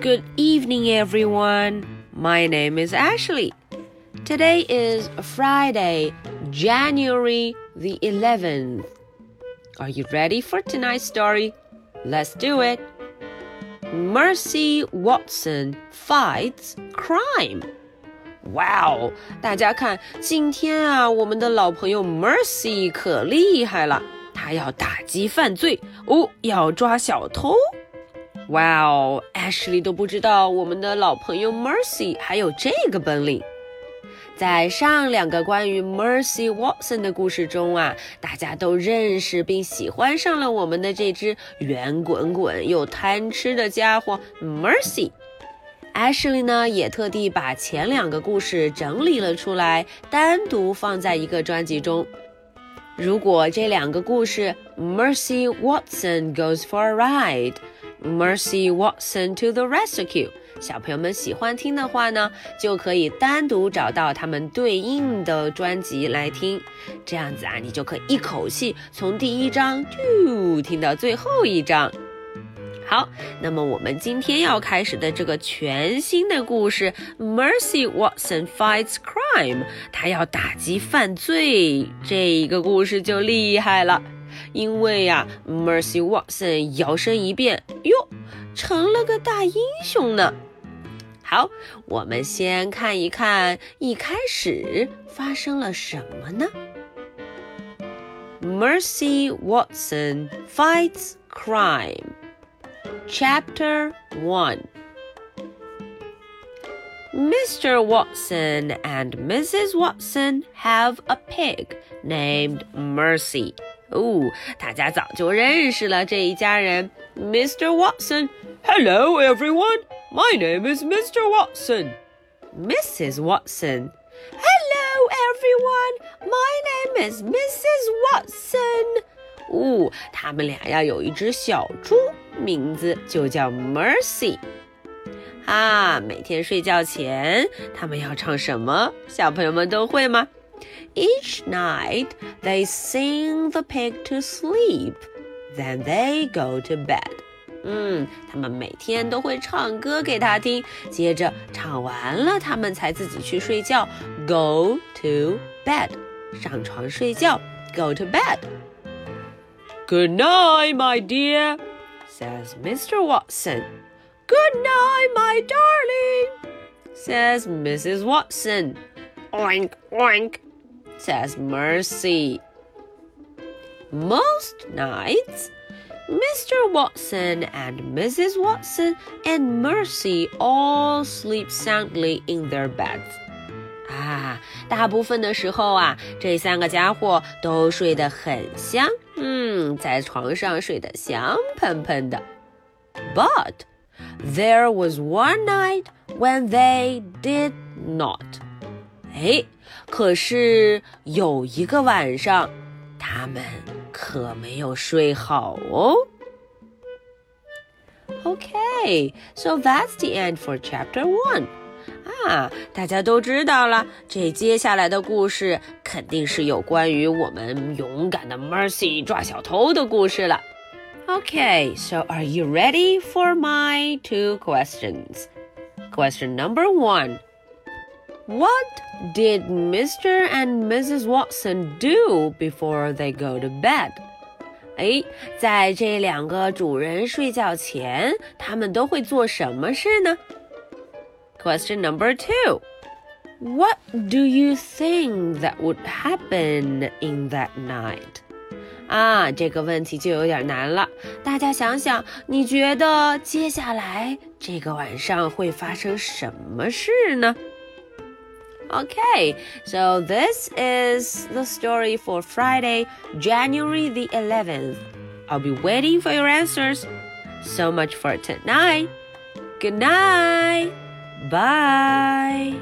Good evening, everyone. My name is Ashley. Today is Friday, January the 11th. Are you ready for tonight's story? Let's do it. Mercy Watson fights crime. Wow！大家看，今天啊，我们的老朋友 Mercy 可厉害了，她要打击犯罪哦，要抓小偷。 哇哦，Ashley 都不知道我们的老朋友 Mercy 还有这个本领。在上两个关于 Mercy Watson 的故事中啊，大家都认识并喜欢上了我们的这只圆滚滚又贪吃的家伙 Mercy。Ashley 呢也特地把前两个故事整理了出来，单独放在一个专辑中。如果这两个故事 Mercy Watson Goes for a Ride Mercy Watson to the Rescue。小朋友们喜欢听的话呢，就可以单独找到他们对应的专辑来听。这样子啊，你就可以一口气从第一章就听到最后一章。好，那么我们今天要开始的这个全新的故事，Mercy Watson fights crime，他要打击犯罪。这一个故事就厉害了，因为呀，Mercy Watson 摇身一变，哟，成了个大英雄呢。好，我们先看一看一开始发生了什么呢？Mercy Watson fights crime. Chapter 1 Mr. Watson and Mrs. Watson have a pig named Mercy. 哦，大家早就认识了这一家人。Mr. Watson, hello everyone. My name is Mr. Watson. Mrs. Watson, hello everyone. My name is Mrs. Watson. 哦，他们俩要有一只小猪，名字就叫 Mercy。啊，每天睡觉前，他们要唱什么？小朋友们都会吗 ？Each night they sing the pig to sleep, then they go to bed. 嗯，他们每天都会唱歌给他听，接着唱完了，他们才自己去睡觉。Go to bed，上床睡觉。Go to bed。Good night, my dear, says Mr. Watson. Good night, my darling, says Mrs. Watson. Oink, oink, says Mercy. Most nights, Mr. Watson and Mrs. Watson and Mercy all sleep soundly in their beds. 啊，大部分的时候啊，这三个家伙都睡得很香，嗯，在床上睡得香喷喷的。But there was one night when they did not。 哎，可是有一个晚上，他们可没有睡好哦。Okay, so that's the end for chapter one. 啊，大家都知道了，这接下来的故事肯定是有关于我们勇敢的 Mercy 抓小偷的故事了。Okay, so are you ready for my two questions? Question number one. What did Mr. and Mrs. Watson do before they go to bed? 哎，在这两个主人睡觉前，他们都会做什么事呢？Question number two. What do you think that would happen in that night? 啊，这个问题就有点难了。大家想想，你觉得接下来这个晚上会发生什么事呢 ？Okay, so this is the story for Friday, January the 11th. I'll be waiting for your answers. So much for tonight. Good night. Bye.